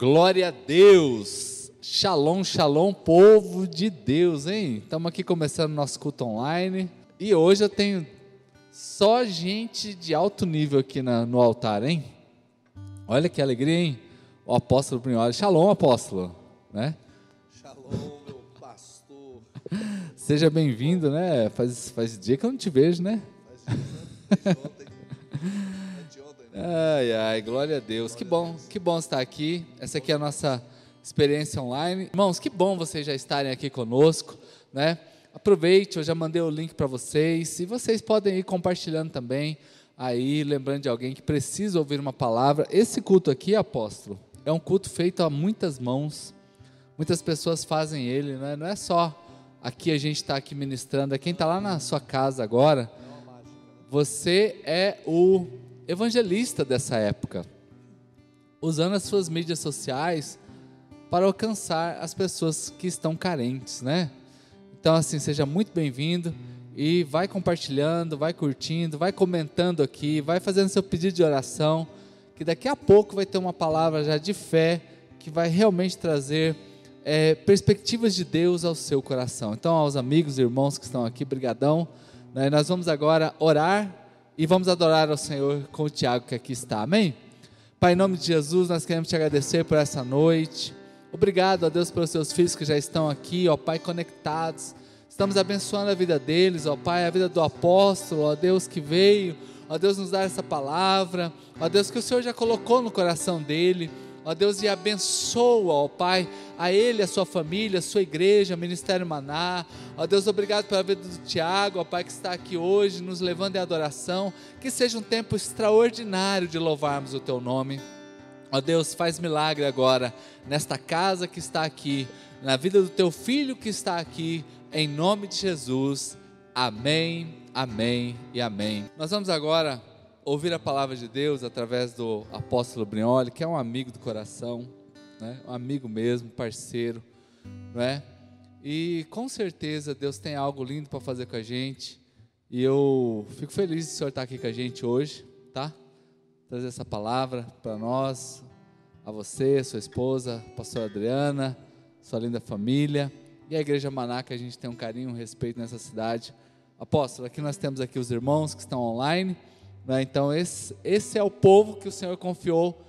Glória a Deus! Shalom, shalom, povo de Deus, hein? Estamos aqui começando nosso culto online e hoje eu tenho só gente de alto nível aqui na, no altar, hein? Olha que alegria, hein? O apóstolo Brunholi. Shalom, apóstolo, né? Shalom, meu pastor. Seja bem-vindo, né? Faz, faz dia que eu não te vejo, né? Faz de ontem. Ai, ai, glória a Deus. Que bom, que bom estar aqui. Essa aqui é a nossa experiência online. Irmãos, que bom vocês já estarem aqui conosco, né? Aproveite, eu já mandei o link para vocês. E vocês podem ir compartilhando também aí, lembrando de alguém que precisa ouvir uma palavra. Esse culto aqui, apóstolo, é um culto feito a muitas mãos. Muitas pessoas fazem ele, né? Não é só aqui a gente está aqui ministrando, é quem está lá na sua casa agora. Você é o evangelista dessa época, usando as suas mídias sociais para alcançar as pessoas que estão carentes, né? Então, assim, seja muito bem-vindo e vai compartilhando, vai curtindo, vai comentando aqui, vai fazendo seu pedido de oração, que daqui a pouco vai ter uma palavra já de fé que vai realmente trazer é, perspectivas de Deus ao seu coração. Então, aos amigos e irmãos que estão aqui, brigadão. Né? Nós vamos agora orar e vamos adorar ao Senhor com o Tiago que aqui está. Amém? Pai, em nome de Jesus, nós queremos te agradecer por essa noite. Obrigado a Deus pelos seus filhos que já estão aqui, ó Pai, conectados. Estamos abençoando a vida deles, ó Pai, a vida do apóstolo, ó Deus que veio, ó Deus nos dar essa palavra, ó Deus que o Senhor já colocou no coração dele. Ó Deus, e abençoa, ó Pai, a ele, a sua família, a sua igreja, Ministério Maná. Ó Deus, obrigado pela vida do Tiago, ó Pai, que está aqui hoje, nos levando em adoração. Que seja um tempo extraordinário de louvarmos o Teu nome. Ó Deus, faz milagre agora nesta casa que está aqui, na vida do Teu filho que está aqui, em nome de Jesus. Amém, amém e amém. Nós vamos agora ouvir a palavra de Deus através do apóstolo Brioli, que é um amigo do coração, né? um amigo mesmo, parceiro, não é? E com certeza Deus tem algo lindo para fazer com a gente. E eu fico feliz de o senhor estar aqui com a gente hoje, tá? Trazer essa palavra para nós, a você, sua esposa, a pastora Adriana, sua linda família e a igreja Maná, que a gente tem um carinho, um respeito nessa cidade. Apóstolo, aqui nós temos aqui os irmãos que estão online. Né? Então, esse, esse é o povo que o Senhor confiou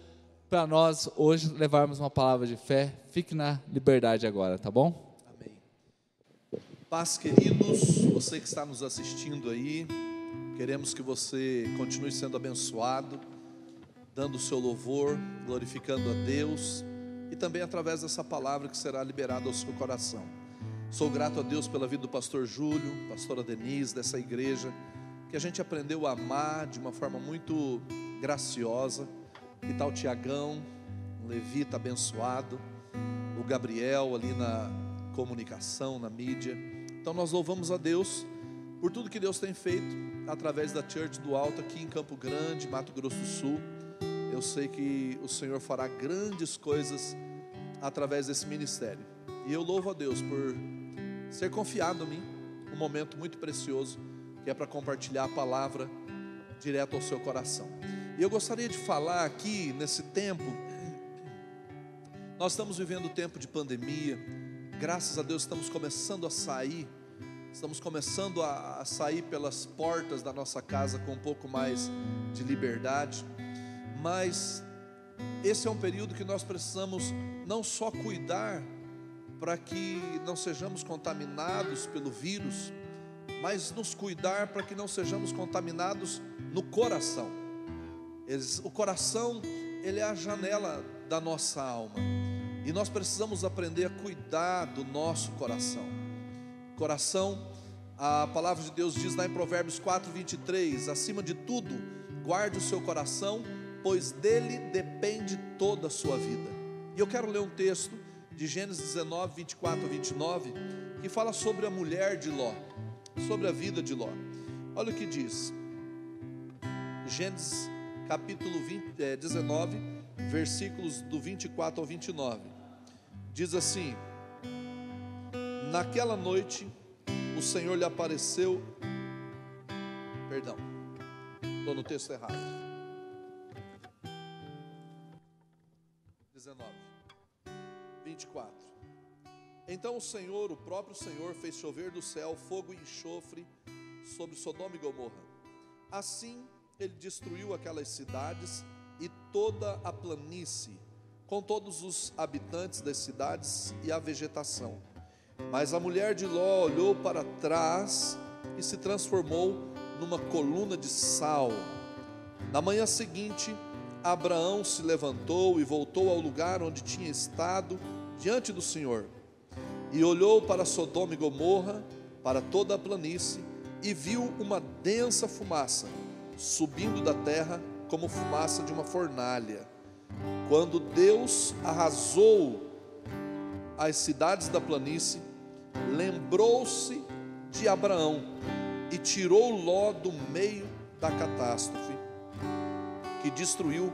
para nós hoje levarmos uma palavra de fé. Fique na liberdade agora, tá bom? Amém. Paz, queridos, você que está nos assistindo aí, queremos que você continue sendo abençoado, dando o seu louvor, glorificando a Deus e também através dessa palavra que será liberada ao seu coração. Sou grato a Deus pela vida do pastor Júlio, pastora Denise, dessa igreja, que a gente aprendeu a amar de uma forma muito graciosa. Que tal o Tiagão, um levita abençoado, o Gabriel ali na comunicação, na mídia. Então nós louvamos a Deus por tudo que Deus tem feito através da Church do Alto aqui em Campo Grande, Mato Grosso do Sul. Eu sei que o Senhor fará grandes coisas através desse ministério. E eu louvo a Deus por ser confiado em mim, um momento muito precioso, que é para compartilhar a palavra direto ao seu coração. E eu gostaria de falar aqui nesse tempo, nós estamos vivendo um tempo de pandemia, graças a Deus estamos começando a sair, estamos começando a, a sair pelas portas da nossa casa com um pouco mais de liberdade, mas esse é um período que nós precisamos não só cuidar para que não sejamos contaminados pelo vírus, mas nos cuidar para que não sejamos contaminados no coração. O coração, ele é a janela da nossa alma. E nós precisamos aprender a cuidar do nosso coração. Coração, a palavra de Deus diz lá em Provérbios 4, 23: acima de tudo, guarde o seu coração, pois dele depende toda a sua vida. E eu quero ler um texto de Gênesis 19, 24 a 29, que fala sobre a mulher de Ló, sobre a vida de Ló. Olha o que diz, Gênesis capítulo 20, é, 19, versículos do 24 ao 29. Diz assim: Naquela noite o Senhor lhe apareceu. Perdão, estou no texto errado. 19. 24. Então o Senhor, o próprio Senhor, fez chover do céu fogo e enxofre sobre Sodoma e Gomorra. Assim ele destruiu aquelas cidades e toda a planície, com todos os habitantes das cidades e a vegetação. Mas a mulher de Ló olhou para trás e se transformou numa coluna de sal. Na manhã seguinte, Abraão se levantou e voltou ao lugar onde tinha estado diante do Senhor. E olhou para Sodoma e Gomorra, para toda a planície, e viu uma densa fumaça subindo da terra como fumaça de uma fornalha. Quando Deus arrasou as cidades da planície, lembrou-se de Abraão e tirou Ló do meio da catástrofe que destruiu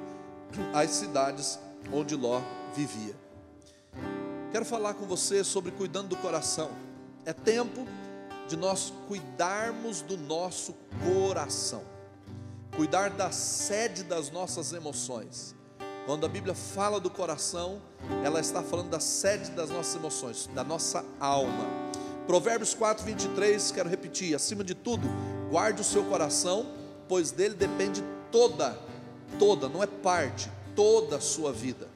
as cidades onde Ló vivia. Quero falar com você sobre cuidando do coração. É tempo de nós cuidarmos do nosso coração, cuidar da sede das nossas emoções. Quando a Bíblia fala do coração, ela está falando da sede das nossas emoções, da nossa alma. Provérbios 4, 23, quero repetir: acima de tudo, guarde o seu coração, pois dele depende toda, toda, não é parte, toda a sua vida.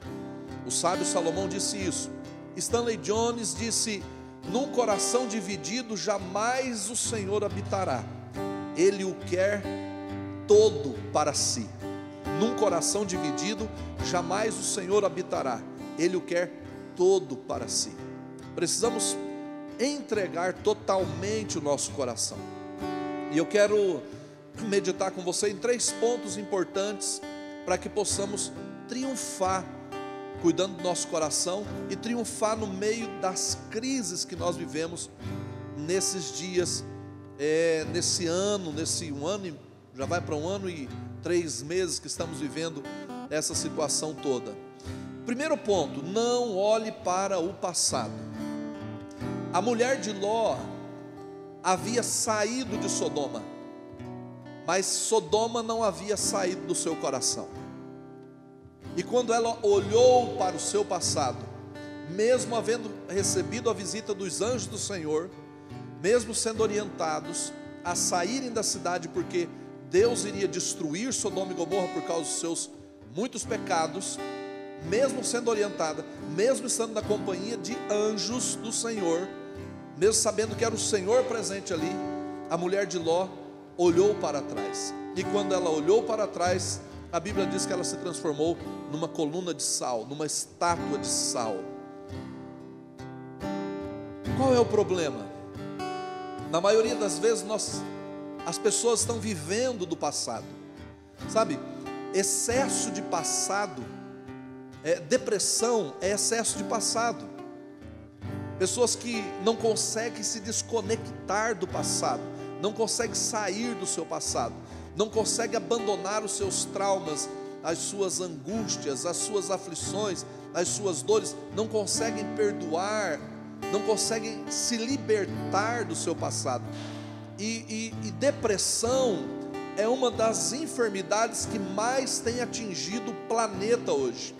O sábio Salomão disse isso. Stanley Jones disse: Num coração dividido jamais o Senhor habitará, Ele o quer todo para si. Num coração dividido jamais o Senhor habitará, Ele o quer todo para si. Precisamos entregar totalmente o nosso coração. E eu quero meditar com você em três pontos importantes para que possamos triunfar cuidando do nosso coração e triunfar no meio das crises que nós vivemos nesses dias, é, nesse ano, nesse um ano, já vai para um ano e três meses que estamos vivendo essa situação toda. Primeiro ponto, não olhe para o passado. A mulher de Ló havia saído de Sodoma, mas Sodoma não havia saído do seu coração. E quando ela olhou para o seu passado, mesmo havendo recebido a visita dos anjos do Senhor, mesmo sendo orientados a saírem da cidade, porque Deus iria destruir Sodoma e Gomorra por causa dos seus muitos pecados, mesmo sendo orientada, mesmo estando na companhia de anjos do Senhor, mesmo sabendo que era o Senhor presente ali, a mulher de Ló olhou para trás. E quando ela olhou para trás, a Bíblia diz que ela se transformou numa coluna de sal, numa estátua de sal. Qual é o problema? Na maioria das vezes nós as pessoas estão vivendo do passado. Sabe? Excesso de passado, é, depressão é excesso de passado. Pessoas que não conseguem se desconectar do passado, não conseguem sair do seu passado não consegue abandonar os seus traumas, as suas angústias, as suas aflições, as suas dores, não conseguem perdoar, não conseguem se libertar do seu passado. E, e, e depressão é uma das enfermidades que mais tem atingido o planeta hoje.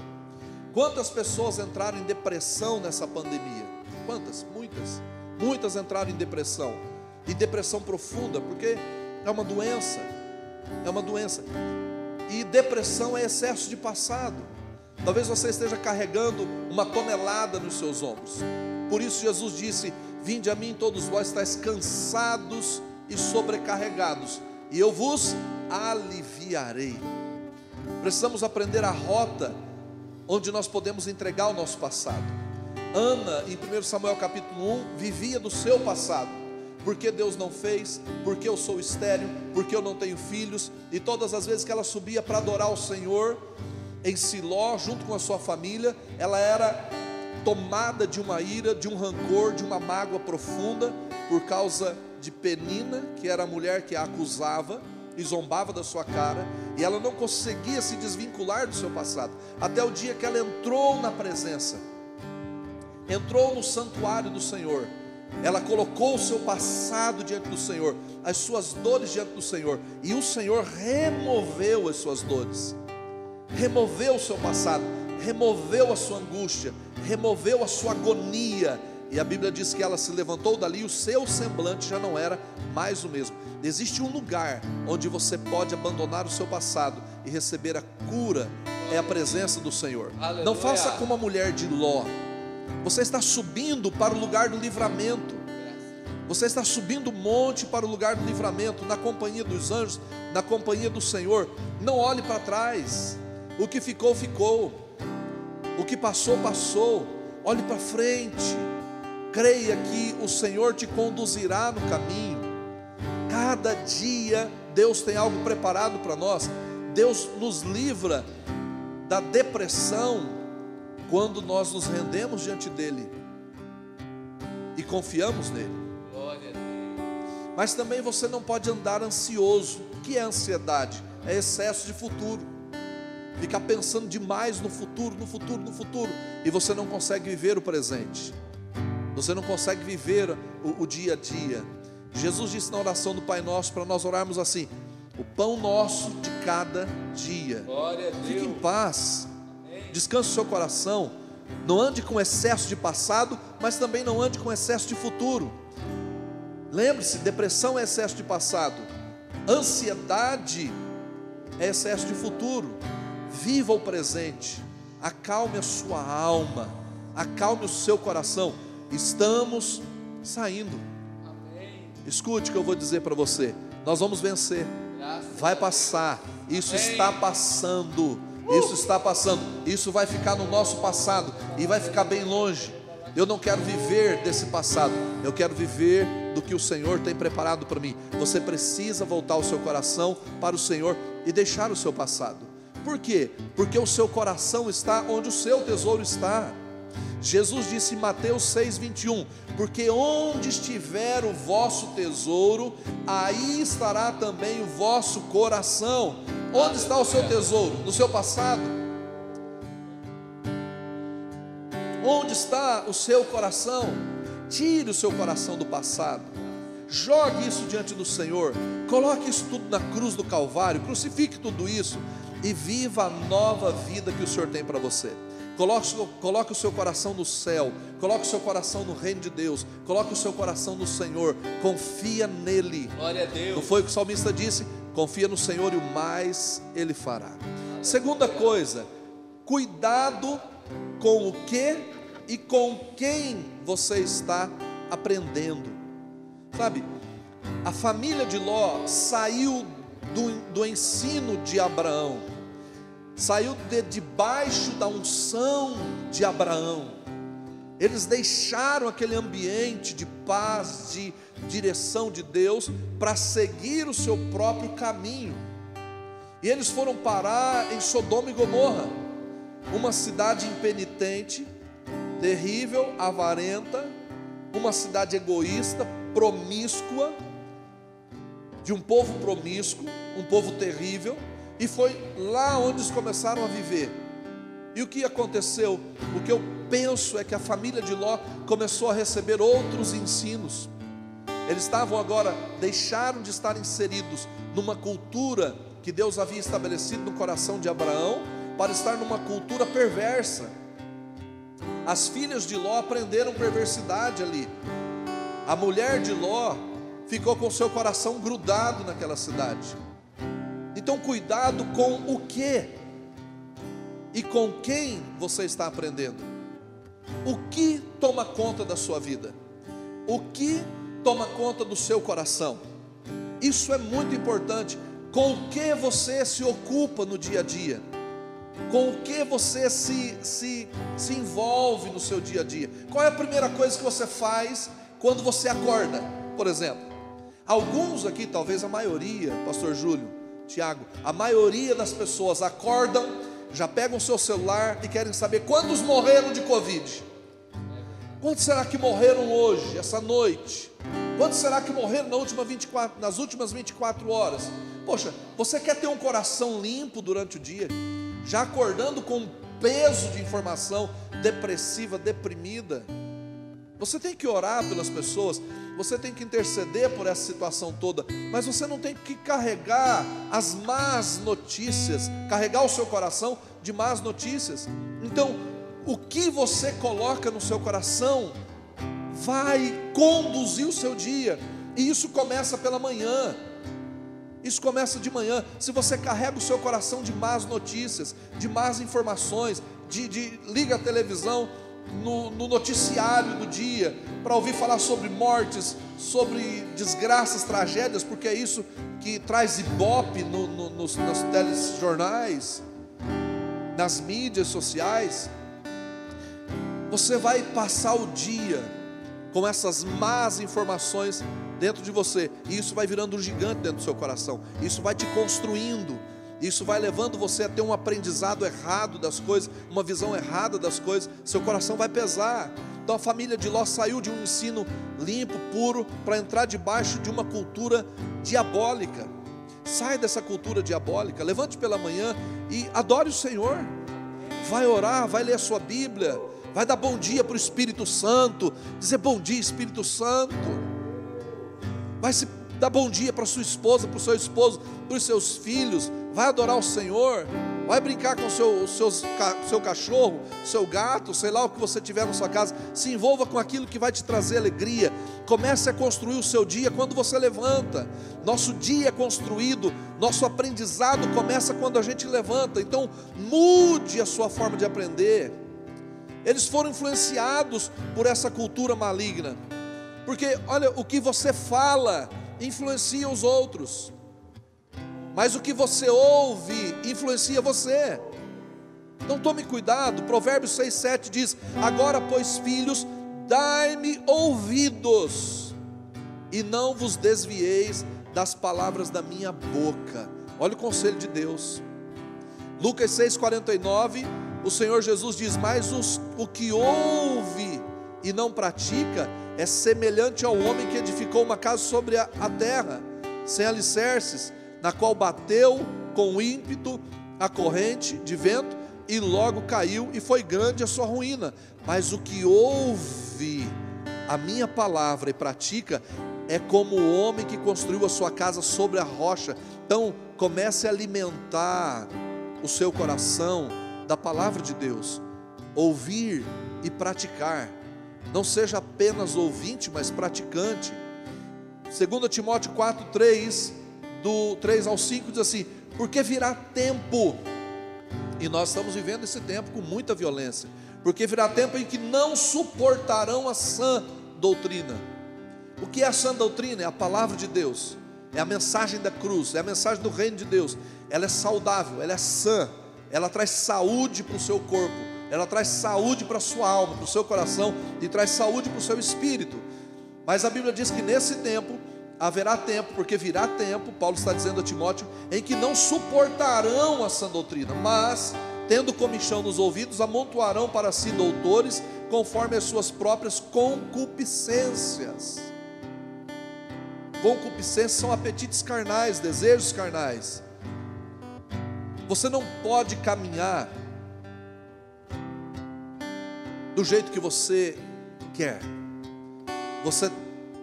Quantas pessoas entraram em depressão nessa pandemia? Quantas? Muitas. Muitas entraram em depressão. E depressão profunda, porque é uma doença é uma doença. E depressão é excesso de passado. Talvez você esteja carregando uma tonelada nos seus ombros. Por isso Jesus disse: Vinde a mim todos vós estáis cansados e sobrecarregados, e eu vos aliviarei. Precisamos aprender a rota onde nós podemos entregar o nosso passado. Ana, em 1 Samuel capítulo 1, vivia do seu passado porque Deus não fez, porque eu sou estéreo, porque eu não tenho filhos, e todas as vezes que ela subia para adorar o Senhor em Siló, junto com a sua família, ela era tomada de uma ira, de um rancor, de uma mágoa profunda, por causa de Penina, que era a mulher que a acusava e zombava da sua cara, e ela não conseguia se desvincular do seu passado, até o dia que ela entrou na presença, entrou no santuário do Senhor ela colocou o seu passado diante do Senhor, as suas dores diante do Senhor, e o Senhor removeu as suas dores, removeu o seu passado, removeu a sua angústia, removeu a sua agonia. E a Bíblia diz que ela se levantou dali e o seu semblante já não era mais o mesmo. Existe um lugar onde você pode abandonar o seu passado e receber a cura, é a presença do Senhor. Aleluia. Não faça como a mulher de Ló. Você está subindo para o lugar do livramento. Você está subindo o monte para o lugar do livramento, na companhia dos anjos, na companhia do Senhor. Não olhe para trás. O que ficou, ficou. O que passou, passou. Olhe para frente. Creia que o Senhor te conduzirá no caminho. Cada dia Deus tem algo preparado para nós. Deus nos livra da depressão quando nós nos rendemos diante dele e confiamos nele. Mas também você não pode andar ansioso. O que é ansiedade? É excesso de futuro. Ficar pensando demais no futuro, no futuro, no futuro, e você não consegue viver o presente. Você não consegue viver o, o dia a dia. Jesus disse na oração do Pai Nosso para nós orarmos assim: o pão nosso de cada dia. Fique em paz, descanse o seu coração. Não ande com excesso de passado, mas também não ande com excesso de futuro. Lembre-se: depressão é excesso de passado, ansiedade é excesso de futuro. Viva o presente, acalme a sua alma, acalme o seu coração. Estamos saindo. Amém. Escute o que eu vou dizer para você: nós vamos vencer Graças vai passar. Isso Amém. está passando. Isso está passando. Isso vai ficar no nosso passado e vai ficar bem longe. Eu não quero viver desse passado. Eu quero viver do que o Senhor tem preparado para mim. Você precisa voltar o seu coração para o Senhor e deixar o seu passado. Por quê? Porque o seu coração está onde o seu tesouro está. Jesus disse em Mateus 6:21, porque onde estiver o vosso tesouro, aí estará também o vosso coração. Onde está o seu tesouro? No seu passado? Onde está o seu coração? Tire o seu coração do passado. Jogue isso diante do Senhor. Coloque isso tudo na cruz do Calvário. Crucifique tudo isso e viva a nova vida que o Senhor tem para você. Coloque, coloque o seu coração no céu, coloque o seu coração no reino de Deus, coloque o seu coração no Senhor, confia nele. Glória a Não Deus. foi o que o salmista disse? Confia no Senhor e o mais ele fará. Segunda coisa, cuidado com o que e com quem você está aprendendo. Sabe, a família de Ló saiu do, do ensino de Abraão, saiu de debaixo da unção de Abraão. Eles deixaram aquele ambiente de paz, de direção de Deus, para seguir o seu próprio caminho. E eles foram parar em Sodoma e Gomorra, uma cidade impenitente, terrível, avarenta, uma cidade egoísta, promíscua, de um povo promíscuo, um povo terrível, e foi lá onde eles começaram a viver. E o que aconteceu? O que eu penso é que a família de Ló começou a receber outros ensinos. Eles estavam agora, deixaram de estar inseridos numa cultura que Deus havia estabelecido no coração de Abraão, para estar numa cultura perversa. As filhas de Ló aprenderam perversidade ali. A mulher de Ló ficou com seu coração grudado naquela cidade. Então, cuidado com o que e com quem você está aprendendo. O que toma conta da sua vida? O que toma conta do seu coração? Isso é muito importante. Com o que você se ocupa no dia a dia? Com o que você se, se, se envolve no seu dia a dia? Qual é a primeira coisa que você faz quando você acorda, por exemplo? Alguns aqui, talvez a maioria, Pastor Júlio, Tiago, a maioria das pessoas acordam, já pegam o seu celular e querem saber quantos morreram de Covid. Quantos será que morreram hoje, essa noite? Quantos será que morreram na última 24, nas últimas 24 horas? Poxa, você quer ter um coração limpo durante o dia, já acordando com um peso de informação depressiva, deprimida? Você tem que orar pelas pessoas, você tem que interceder por essa situação toda, mas você não tem que carregar as más notícias, carregar o seu coração de más notícias. Então, o que você coloca no seu coração vai conduzir o seu dia, e isso começa pela manhã. Isso começa de manhã. Se você carrega o seu coração de más notícias, de más informações, de, de liga a televisão no, no noticiário do dia para ouvir falar sobre mortes, sobre desgraças, tragédias, porque é isso que traz ibope no, no, nos, nos telejornais, nas mídias sociais. Você vai passar o dia com essas más informações dentro de você, e isso vai virando um gigante dentro do seu coração, isso vai te construindo, isso vai levando você a ter um aprendizado errado das coisas, uma visão errada das coisas, seu coração vai pesar. Então a família de Ló saiu de um ensino limpo, puro, para entrar debaixo de uma cultura diabólica. Sai dessa cultura diabólica, levante pela manhã e adore o Senhor. Vai orar, vai ler a sua Bíblia, vai dar bom dia para o Espírito Santo, dizer bom dia, Espírito Santo. Vai se dar bom dia para sua esposa, para o seu esposo, para os seus filhos, vai adorar o Senhor, vai brincar com o seu, seus, seu cachorro, seu gato, sei lá o que você tiver na sua casa, se envolva com aquilo que vai te trazer alegria. Comece a construir o seu dia quando você levanta. Nosso dia é construído, nosso aprendizado começa quando a gente levanta. Então, mude a sua forma de aprender. Eles foram influenciados por essa cultura maligna. Porque, olha, o que você fala influencia os outros, mas o que você ouve influencia você. Então tome cuidado, Provérbios 6, 7 diz: Agora, pois, filhos, dai-me ouvidos, e não vos desvieis das palavras da minha boca. Olha o conselho de Deus. Lucas 6,49, o Senhor Jesus diz: Mas os, o que ouve e não pratica é semelhante ao homem que edificou uma casa sobre a, a terra, sem alicerces, na qual bateu com ímpeto a corrente de vento e logo caiu, e foi grande a sua ruína. Mas o que ouve a minha palavra e pratica é como o homem que construiu a sua casa sobre a rocha. Então, comece a alimentar o seu coração da palavra de Deus, ouvir e praticar. Não seja apenas ouvinte, mas praticante. 2 Timóteo 4, 3, do 3 ao 5 diz assim: Porque virá tempo, e nós estamos vivendo esse tempo com muita violência, porque virá tempo em que não suportarão a sã doutrina. O que é a sã doutrina? É a palavra de Deus, é a mensagem da cruz, é a mensagem do reino de Deus. Ela é saudável, ela é sã, ela traz saúde para o seu corpo, ela traz saúde para a sua alma, para o seu coração e traz saúde para o seu espírito. Mas a Bíblia diz que nesse tempo haverá tempo, porque virá tempo, Paulo está dizendo a Timóteo, em que não suportarão a sã doutrina, mas, tendo comichão nos ouvidos, amontoarão para si doutores, conforme as suas próprias concupiscências. Concupiscências são apetites carnais, desejos carnais. Você não pode caminhar do jeito que você quer. Você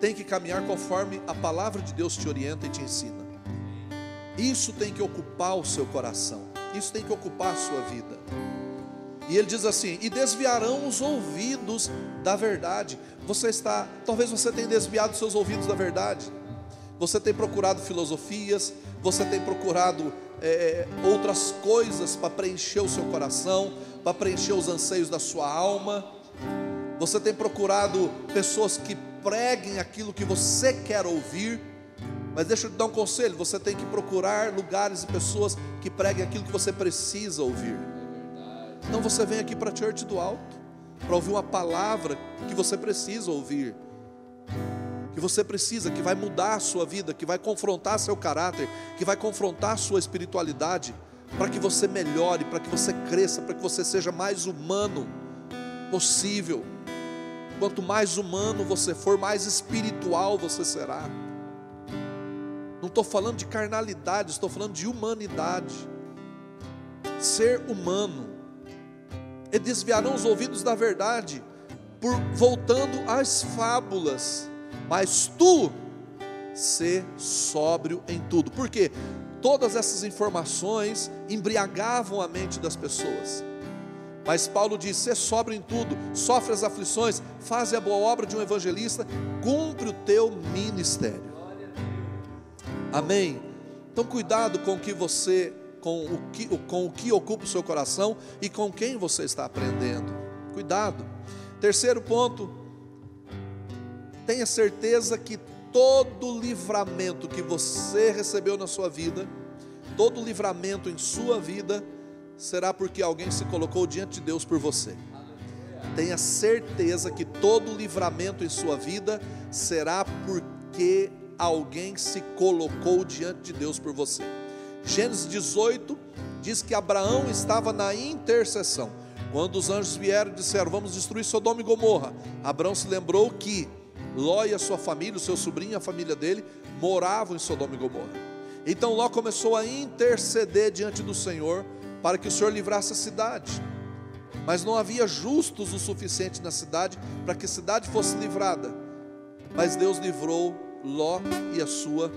tem que caminhar conforme a palavra de Deus te orienta e te ensina. Isso tem que ocupar o seu coração, isso tem que ocupar a sua vida. E ele diz assim: e desviarão os ouvidos da verdade. Você está, talvez você tenha desviado seus ouvidos da verdade. Você tem procurado filosofias, você tem procurado é, outras coisas para preencher o seu coração, para preencher os anseios da sua alma. Você tem procurado pessoas que preguem aquilo que você quer ouvir. Mas deixa eu te dar um conselho: você tem que procurar lugares e pessoas que preguem aquilo que você precisa ouvir. Então você vem aqui para a Church do Alto, para ouvir uma palavra que você precisa ouvir, que você precisa, que vai mudar a sua vida, que vai confrontar seu caráter, que vai confrontar a sua espiritualidade, para que você melhore, para que você cresça, para que você seja mais humano possível. Quanto mais humano você for, mais espiritual você será. Não estou falando de carnalidade, estou falando de humanidade. Ser humano. E desviarão os ouvidos da verdade, por voltando às fábulas. Mas tu, ser sóbrio em tudo. Porque todas essas informações embriagavam a mente das pessoas. Mas Paulo diz: ser sobra em tudo, sofre as aflições, faz a boa obra de um evangelista, cumpre o teu ministério. Amém. Então cuidado com o que você, com o que, com o que ocupa o seu coração e com quem você está aprendendo. Cuidado. Terceiro ponto, tenha certeza que todo livramento que você recebeu na sua vida, todo livramento em sua vida, será porque alguém se colocou diante de Deus por você. Tenha certeza que todo livramento em sua vida será porque alguém se colocou diante de Deus por você. Gênesis 18 diz que Abraão estava na intercessão. Quando os anjos vieram e disseram: Vamos destruir Sodoma e Gomorra, Abraão se lembrou que Ló e a sua família, o seu sobrinho e a família dele, moravam em Sodoma e Gomorra. Então Ló começou a interceder diante do Senhor para que o Senhor livrasse a cidade. Mas não havia justos o suficiente na cidade para que a cidade fosse livrada. Mas Deus livrou Ló e a sua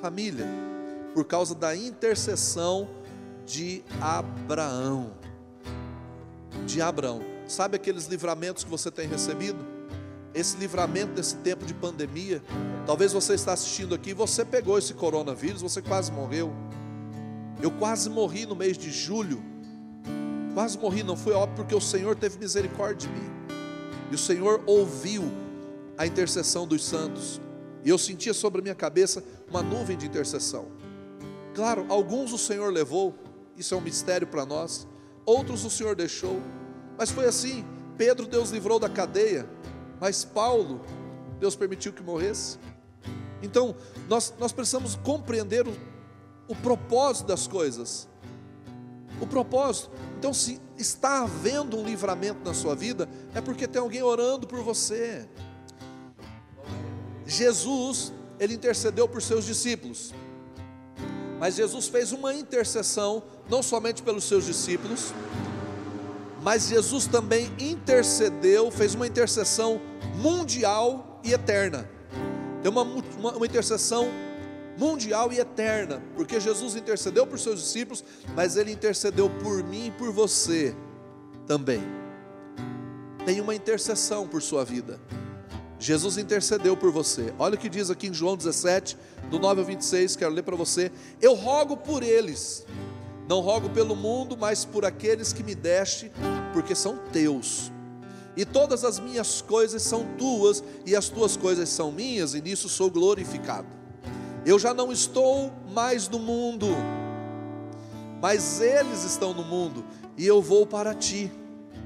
família, por causa da intercessão de Abraão. De Abraão. Sabe aqueles livramentos que você tem recebido? Esse livramento desse tempo de pandemia. Talvez você está assistindo aqui, você pegou esse coronavírus, você quase morreu. Eu quase morri no mês de julho. Quase morri, não foi óbvio, porque o Senhor teve misericórdia de mim. E o Senhor ouviu a intercessão dos santos. E eu sentia sobre a minha cabeça uma nuvem de intercessão. Claro, alguns o Senhor levou, isso é um mistério para nós. Outros o Senhor deixou. Mas foi assim: Pedro, Deus livrou da cadeia. Mas Paulo, Deus permitiu que morresse. Então, nós, nós precisamos compreender o o propósito das coisas. O propósito. Então, se está havendo um livramento na sua vida, é porque tem alguém orando por você. Jesus, ele intercedeu por seus discípulos. Mas Jesus fez uma intercessão, não somente pelos seus discípulos, mas Jesus também intercedeu, fez uma intercessão mundial e eterna. Tem uma, uma, uma intercessão mundial e eterna, porque Jesus intercedeu por seus discípulos, mas ele intercedeu por mim e por você também. Tem uma intercessão por sua vida. Jesus intercedeu por você. Olha o que diz aqui em João 17, do 9 ao 26, quero ler para você. Eu rogo por eles, não rogo pelo mundo, mas por aqueles que me deste, porque são teus. E todas as minhas coisas são tuas, e as tuas coisas são minhas, e nisso sou glorificado. Eu já não estou mais no mundo, mas eles estão no mundo, e eu vou para ti.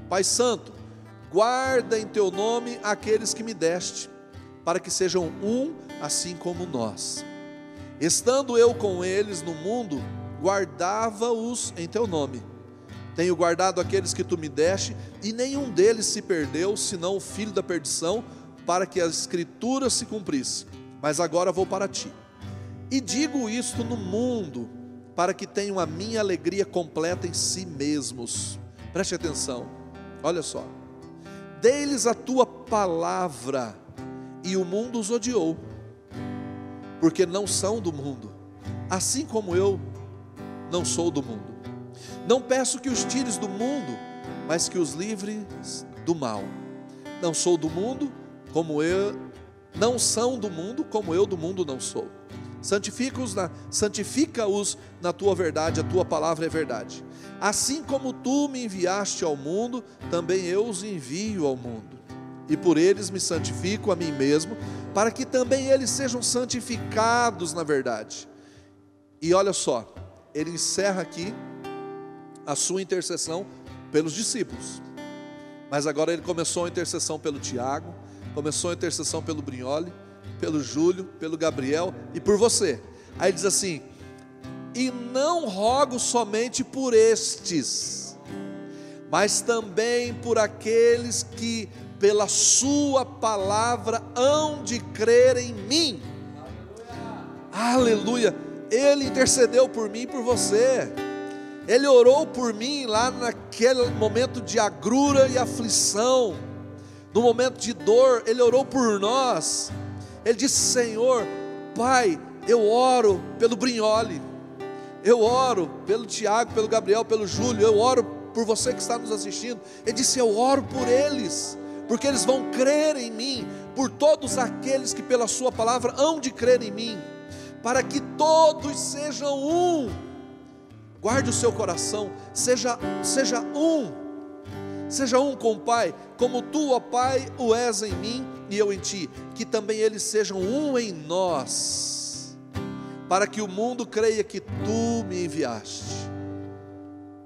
Pai Santo, guarda em teu nome aqueles que me deste, para que sejam um assim como nós. Estando eu com eles no mundo, guardava-os em teu nome. Tenho guardado aqueles que tu me deste, e nenhum deles se perdeu, senão o filho da perdição, para que a escritura se cumprisse. Mas agora vou para ti. E digo isto no mundo, para que tenham a minha alegria completa em si mesmos. Preste atenção, olha só. Dê-lhes a tua palavra, e o mundo os odiou, porque não são do mundo, assim como eu não sou do mundo. Não peço que os tires do mundo, mas que os livres do mal. Não sou do mundo, como eu, não são do mundo, como eu do mundo não sou. Santifica-os na, santifica-os na tua verdade, a tua palavra é verdade. Assim como tu me enviaste ao mundo, também eu os envio ao mundo. E por eles me santifico a mim mesmo, para que também eles sejam santificados na verdade. E olha só, ele encerra aqui a sua intercessão pelos discípulos. Mas agora ele começou a intercessão pelo Tiago, começou a intercessão pelo Brignoli pelo Júlio, pelo Gabriel e por você. Aí diz assim: E não rogo somente por estes, mas também por aqueles que pela Sua palavra hão de crer em mim. Aleluia! Ele intercedeu por mim e por você. Ele orou por mim lá naquele momento de agrura e aflição, no momento de dor, ele orou por nós. Ele disse: Senhor, Pai, eu oro pelo Brinhole, eu oro pelo Tiago, pelo Gabriel, pelo Júlio, eu oro por você que está nos assistindo. Ele disse: Eu oro por eles, porque eles vão crer em mim, por todos aqueles que pela Sua palavra hão de crer em mim, para que todos sejam um. Guarde o seu coração, seja, seja um, seja um com o Pai, como tu, ó Pai, o és em mim e eu em ti, que também eles sejam um em nós, para que o mundo creia que tu me enviaste.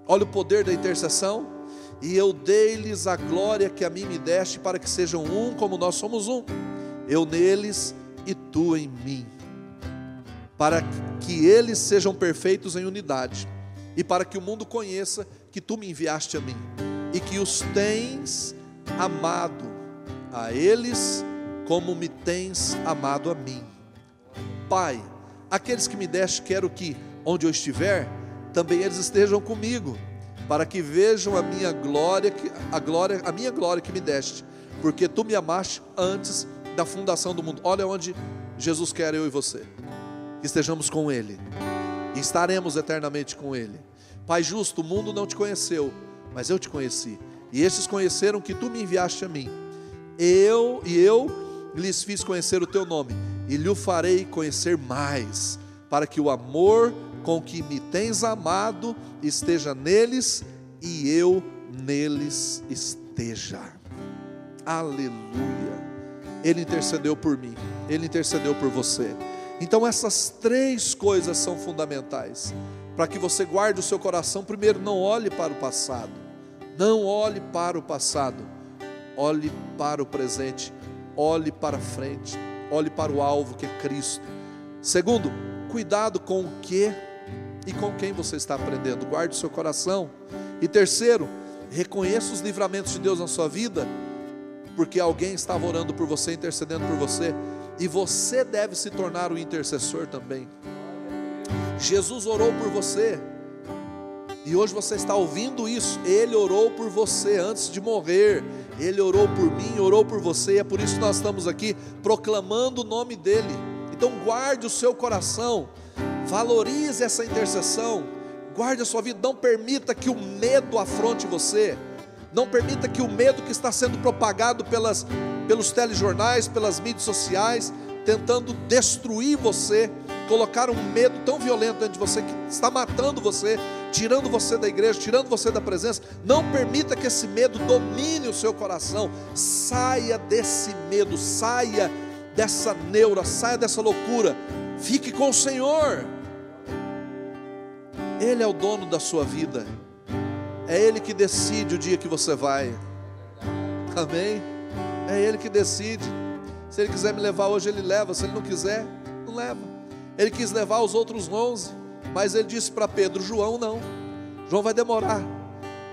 Olha o poder da intercessão. E eu dei-lhes a glória que a mim me deste, para que sejam um como nós somos um. Eu neles e tu em mim. Para que eles sejam perfeitos em unidade, e para que o mundo conheça que tu me enviaste a mim, e que os tens amado a eles como me tens amado a mim. Pai, aqueles que me deste, quero que, onde eu estiver, também eles estejam comigo, para que vejam a minha glória, a glória, a minha glória que me deste, porque tu me amaste antes da fundação do mundo. Olha onde Jesus quer eu e você. Estejamos com ele e estaremos eternamente com ele. Pai justo, o mundo não te conheceu, mas eu te conheci. E estes conheceram que tu me enviaste a mim eu e eu lhes fiz conhecer o teu nome, e lhe farei conhecer mais, para que o amor com que me tens amado esteja neles e eu neles esteja. Aleluia. Ele intercedeu por mim, ele intercedeu por você. Então essas três coisas são fundamentais para que você guarde o seu coração. Primeiro, não olhe para o passado. Não olhe para o passado olhe para o presente, olhe para frente, olhe para o alvo que é Cristo. Segundo, cuidado com o que e com quem você está aprendendo, guarde seu coração. E terceiro, reconheça os livramentos de Deus na sua vida, porque alguém estava orando por você, intercedendo por você, e você deve se tornar o intercessor também. Jesus orou por você, e hoje você está ouvindo isso. Ele orou por você antes de morrer. Ele orou por mim, orou por você. É por isso que nós estamos aqui proclamando o nome dele. Então guarde o seu coração. Valorize essa intercessão. Guarde a sua vida. Não permita que o medo afronte você. Não permita que o medo que está sendo propagado pelas, pelos telejornais, pelas mídias sociais, tentando destruir você, colocar um medo tão violento dentro de você que está matando você, tirando você da igreja, tirando você da presença. Não permita que esse medo domine o seu coração. Saia desse medo, saia dessa neura, saia dessa loucura. Fique com o Senhor. Ele é o dono da sua vida. É Ele que decide o dia que você vai. Amém? É Ele que decide. Se Ele quiser me levar hoje, Ele leva. Se Ele não quiser, não leva. Ele quis levar os outros onze, mas Ele disse para Pedro: João não. João vai demorar.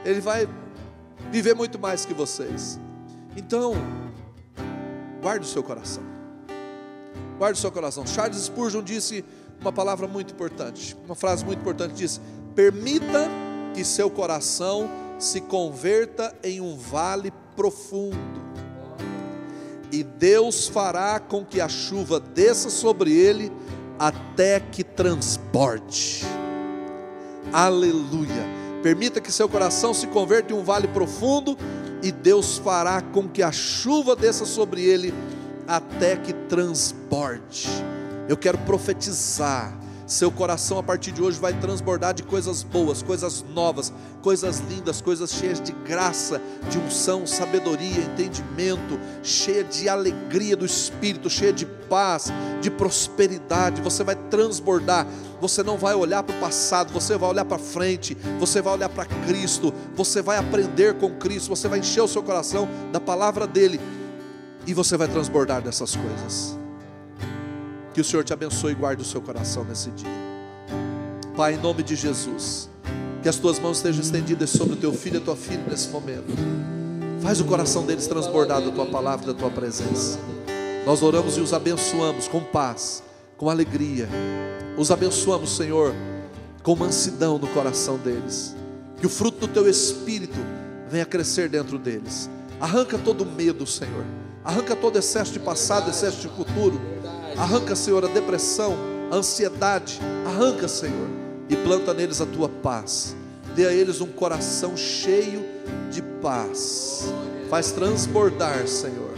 Ele vai viver muito mais que vocês. Então, guarde o seu coração. Guarde o seu coração. Charles Spurgeon disse uma palavra muito importante, uma frase muito importante: disse, permita que seu coração se converta em um vale profundo e Deus fará com que a chuva desça sobre ele até que transborde. Aleluia. Permita que seu coração se converta em um vale profundo e Deus fará com que a chuva desça sobre ele até que transborde. Eu quero profetizar seu coração a partir de hoje vai transbordar de coisas boas, coisas novas, coisas lindas, coisas cheias de graça, de unção, sabedoria, entendimento, cheia de alegria do espírito, cheia de paz, de prosperidade. Você vai transbordar. Você não vai olhar para o passado, você vai olhar para frente, você vai olhar para Cristo, você vai aprender com Cristo, você vai encher o seu coração da palavra dele e você vai transbordar dessas coisas. Que o Senhor te abençoe e guarde o seu coração nesse dia. Pai, em nome de Jesus, que as tuas mãos estejam estendidas sobre o teu filho e a tua filha nesse momento. Faz o coração deles transbordar da tua palavra, da tua presença. Nós oramos e os abençoamos com paz, com alegria. Os abençoamos, Senhor, com mansidão no coração deles. Que o fruto do teu espírito venha crescer dentro deles. Arranca todo medo, Senhor. Arranca todo excesso de passado, excesso de futuro Arranca, Senhor, a depressão, a ansiedade. Arranca, Senhor, e planta neles a tua paz. Dê a eles um coração cheio de paz. Faz transbordar, Senhor,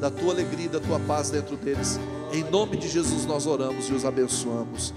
da tua alegria da tua paz dentro deles. Em nome de Jesus nós oramos e os abençoamos.